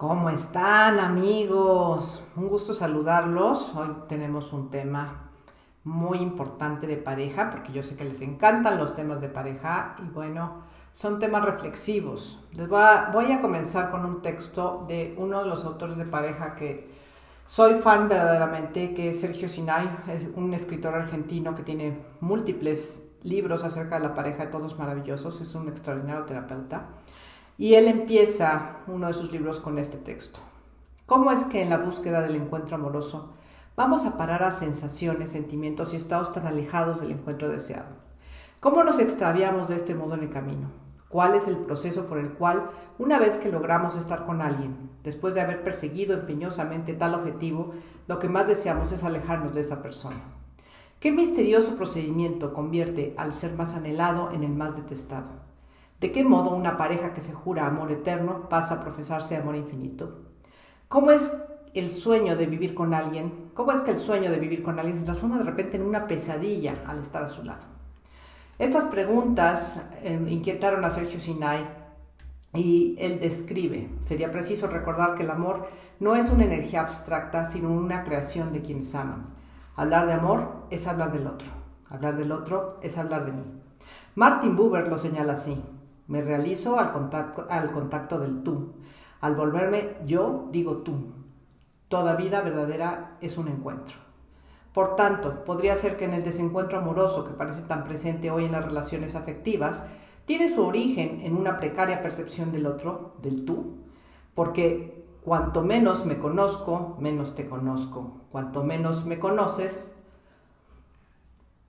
¿Cómo están amigos? Un gusto saludarlos. Hoy tenemos un tema muy importante de pareja, porque yo sé que les encantan los temas de pareja y bueno, son temas reflexivos. Les voy a, voy a comenzar con un texto de uno de los autores de pareja que soy fan verdaderamente, que es Sergio Sinay, es un escritor argentino que tiene múltiples libros acerca de la pareja, todos maravillosos, es un extraordinario terapeuta. Y él empieza uno de sus libros con este texto. ¿Cómo es que en la búsqueda del encuentro amoroso vamos a parar a sensaciones, sentimientos y estados tan alejados del encuentro deseado? ¿Cómo nos extraviamos de este modo en el camino? ¿Cuál es el proceso por el cual, una vez que logramos estar con alguien, después de haber perseguido empeñosamente tal objetivo, lo que más deseamos es alejarnos de esa persona? ¿Qué misterioso procedimiento convierte al ser más anhelado en el más detestado? ¿De qué modo una pareja que se jura amor eterno pasa a profesarse amor infinito? ¿Cómo es el sueño de vivir con alguien? ¿Cómo es que el sueño de vivir con alguien se transforma de repente en una pesadilla al estar a su lado? Estas preguntas eh, inquietaron a Sergio Sinai y él describe, sería preciso recordar que el amor no es una energía abstracta, sino una creación de quienes aman. Hablar de amor es hablar del otro, hablar del otro es hablar de mí. Martin Buber lo señala así, me realizo al contacto, al contacto del tú. Al volverme yo, digo tú. Toda vida verdadera es un encuentro. Por tanto, podría ser que en el desencuentro amoroso que parece tan presente hoy en las relaciones afectivas, tiene su origen en una precaria percepción del otro, del tú, porque cuanto menos me conozco, menos te conozco. Cuanto menos me conoces,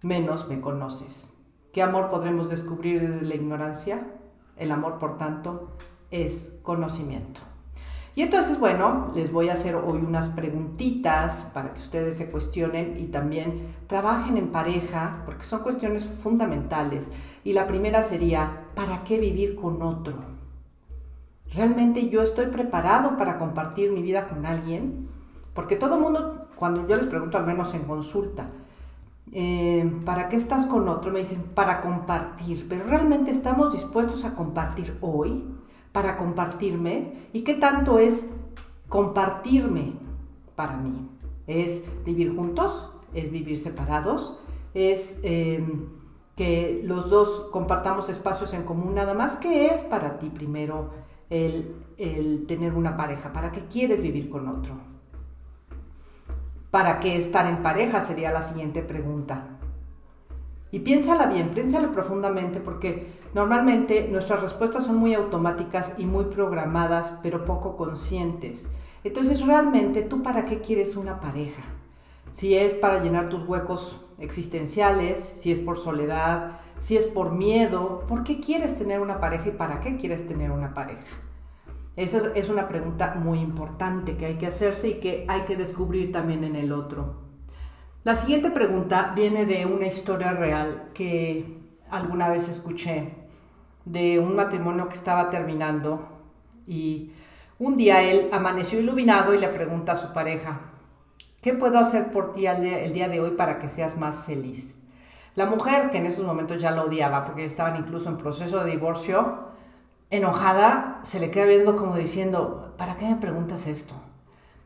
menos me conoces. ¿Qué amor podremos descubrir desde la ignorancia? El amor, por tanto, es conocimiento. Y entonces, bueno, les voy a hacer hoy unas preguntitas para que ustedes se cuestionen y también trabajen en pareja, porque son cuestiones fundamentales. Y la primera sería, ¿para qué vivir con otro? ¿Realmente yo estoy preparado para compartir mi vida con alguien? Porque todo el mundo, cuando yo les pregunto, al menos en consulta, eh, ¿para qué estás con otro? Me dicen, para compartir, pero realmente estamos dispuestos a compartir hoy, para compartirme, y qué tanto es compartirme para mí. ¿Es vivir juntos? ¿Es vivir separados? ¿Es em, que los dos compartamos espacios en común nada más? ¿Qué es para ti primero el, el tener una pareja? ¿Para qué quieres vivir con otro? ¿Para qué estar en pareja? Sería la siguiente pregunta. Y piénsala bien, piénsala profundamente, porque normalmente nuestras respuestas son muy automáticas y muy programadas, pero poco conscientes. Entonces, realmente, ¿tú para qué quieres una pareja? Si es para llenar tus huecos existenciales, si es por soledad, si es por miedo, ¿por qué quieres tener una pareja y para qué quieres tener una pareja? Esa es una pregunta muy importante que hay que hacerse y que hay que descubrir también en el otro. La siguiente pregunta viene de una historia real que alguna vez escuché de un matrimonio que estaba terminando y un día él amaneció iluminado y le pregunta a su pareja, ¿qué puedo hacer por ti el día de hoy para que seas más feliz? La mujer, que en esos momentos ya lo odiaba porque estaban incluso en proceso de divorcio, enojada, se le queda viendo como diciendo, ¿para qué me preguntas esto?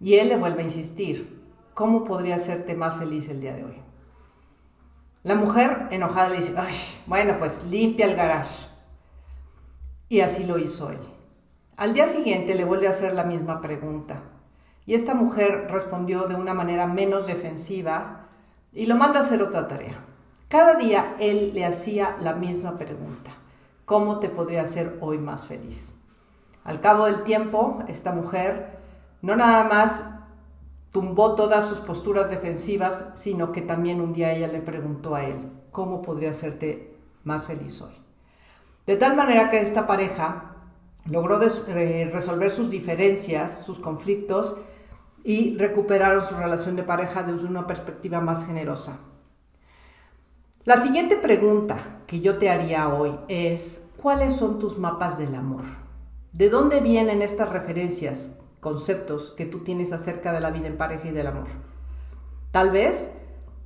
Y él le vuelve a insistir, ¿cómo podría hacerte más feliz el día de hoy? La mujer enojada le dice, Ay, bueno, pues limpia el garage. Y así lo hizo él. Al día siguiente le vuelve a hacer la misma pregunta. Y esta mujer respondió de una manera menos defensiva y lo manda a hacer otra tarea. Cada día él le hacía la misma pregunta. ¿Cómo te podría hacer hoy más feliz? Al cabo del tiempo, esta mujer no nada más tumbó todas sus posturas defensivas, sino que también un día ella le preguntó a él, ¿cómo podría hacerte más feliz hoy? De tal manera que esta pareja logró eh, resolver sus diferencias, sus conflictos, y recuperaron su relación de pareja desde una perspectiva más generosa. La siguiente pregunta que yo te haría hoy es, ¿cuáles son tus mapas del amor? ¿De dónde vienen estas referencias, conceptos que tú tienes acerca de la vida en pareja y del amor? Tal vez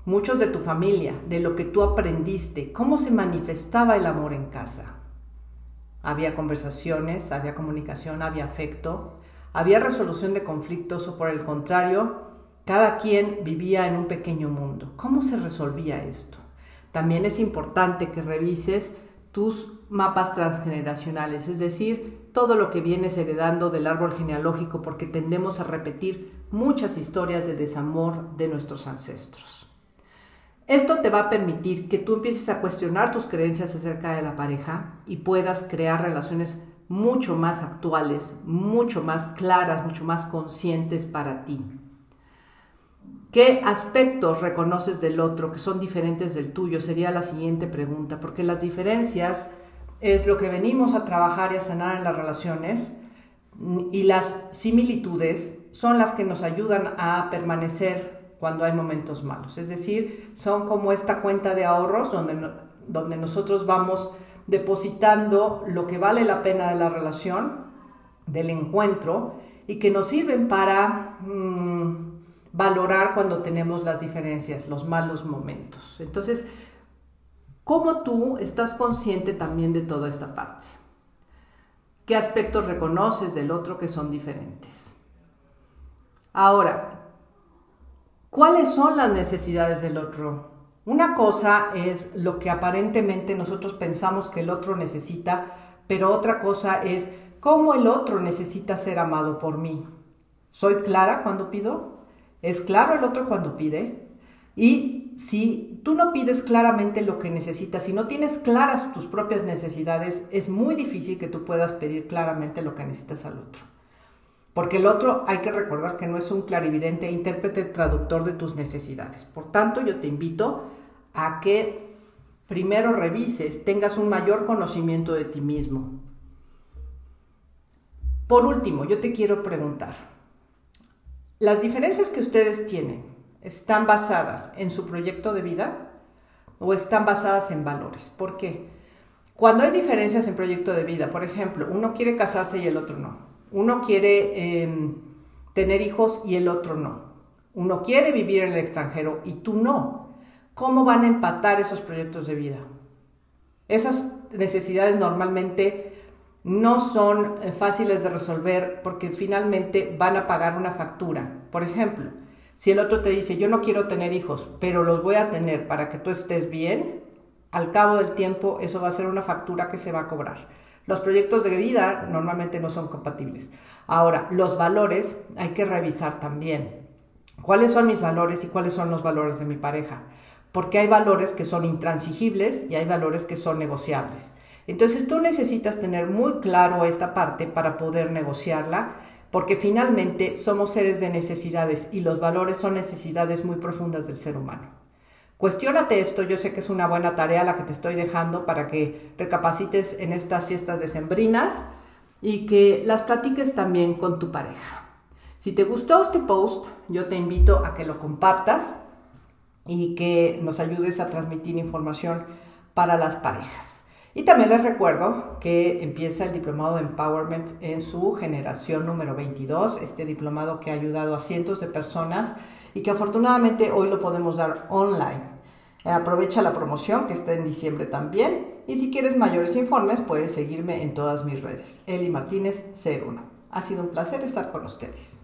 muchos de tu familia, de lo que tú aprendiste, cómo se manifestaba el amor en casa. Había conversaciones, había comunicación, había afecto, había resolución de conflictos o por el contrario, cada quien vivía en un pequeño mundo. ¿Cómo se resolvía esto? También es importante que revises tus mapas transgeneracionales, es decir, todo lo que vienes heredando del árbol genealógico porque tendemos a repetir muchas historias de desamor de nuestros ancestros. Esto te va a permitir que tú empieces a cuestionar tus creencias acerca de la pareja y puedas crear relaciones mucho más actuales, mucho más claras, mucho más conscientes para ti. ¿Qué aspectos reconoces del otro que son diferentes del tuyo? Sería la siguiente pregunta, porque las diferencias es lo que venimos a trabajar y a sanar en las relaciones y las similitudes son las que nos ayudan a permanecer cuando hay momentos malos. Es decir, son como esta cuenta de ahorros donde, donde nosotros vamos depositando lo que vale la pena de la relación, del encuentro, y que nos sirven para mm, valorar cuando tenemos las diferencias, los malos momentos. Entonces, ¿cómo tú estás consciente también de toda esta parte? ¿Qué aspectos reconoces del otro que son diferentes? Ahora, ¿cuáles son las necesidades del otro? Una cosa es lo que aparentemente nosotros pensamos que el otro necesita, pero otra cosa es cómo el otro necesita ser amado por mí. ¿Soy clara cuando pido? ¿Es claro el otro cuando pide? Y si tú no pides claramente lo que necesitas, si no tienes claras tus propias necesidades, es muy difícil que tú puedas pedir claramente lo que necesitas al otro. Porque el otro hay que recordar que no es un clarividente, intérprete, traductor de tus necesidades. Por tanto, yo te invito a que primero revises, tengas un mayor conocimiento de ti mismo. Por último, yo te quiero preguntar, ¿las diferencias que ustedes tienen están basadas en su proyecto de vida o están basadas en valores? ¿Por qué? Cuando hay diferencias en proyecto de vida, por ejemplo, uno quiere casarse y el otro no uno quiere em, tener hijos y el otro no. Uno quiere vivir en el extranjero y tú no. ¿Cómo van a empatar esos proyectos de vida? Esas necesidades normalmente no son eh, fáciles de resolver porque finalmente van a pagar una factura. Por ejemplo, si el otro te dice, yo no quiero tener hijos, pero los voy a tener para que tú estés bien, al cabo del tiempo eso va a ser una factura que se va a cobrar. Los proyectos de vida normalmente no son compatibles. Ahora, los valores hay que revisar también. ¿Cuáles son mis valores y cuáles son los valores de mi pareja? Porque hay valores que son intransigibles y hay valores que son negociables. Entonces tú necesitas tener muy claro esta parte para poder negociarla, porque finalmente somos seres de necesidades y los valores son necesidades muy profundas del ser humano. Cuestiónate esto, yo sé que es una buena tarea la que te estoy dejando para que recapacites en estas fiestas decembrinas y que las platiques también con tu pareja. Si te gustó este post, yo te invito a que lo compartas y que nos ayudes a transmitir información para las parejas. Y también les recuerdo que empieza el diplomado de Empowerment en su generación número 22, este diplomado que ha ayudado a cientos de personas y que afortunadamente hoy lo podemos dar online. Aprovecha la promoción que está en diciembre también y si quieres mayores informes puedes seguirme en todas mis redes. Eli Martínez 01. Ha sido un placer estar con ustedes.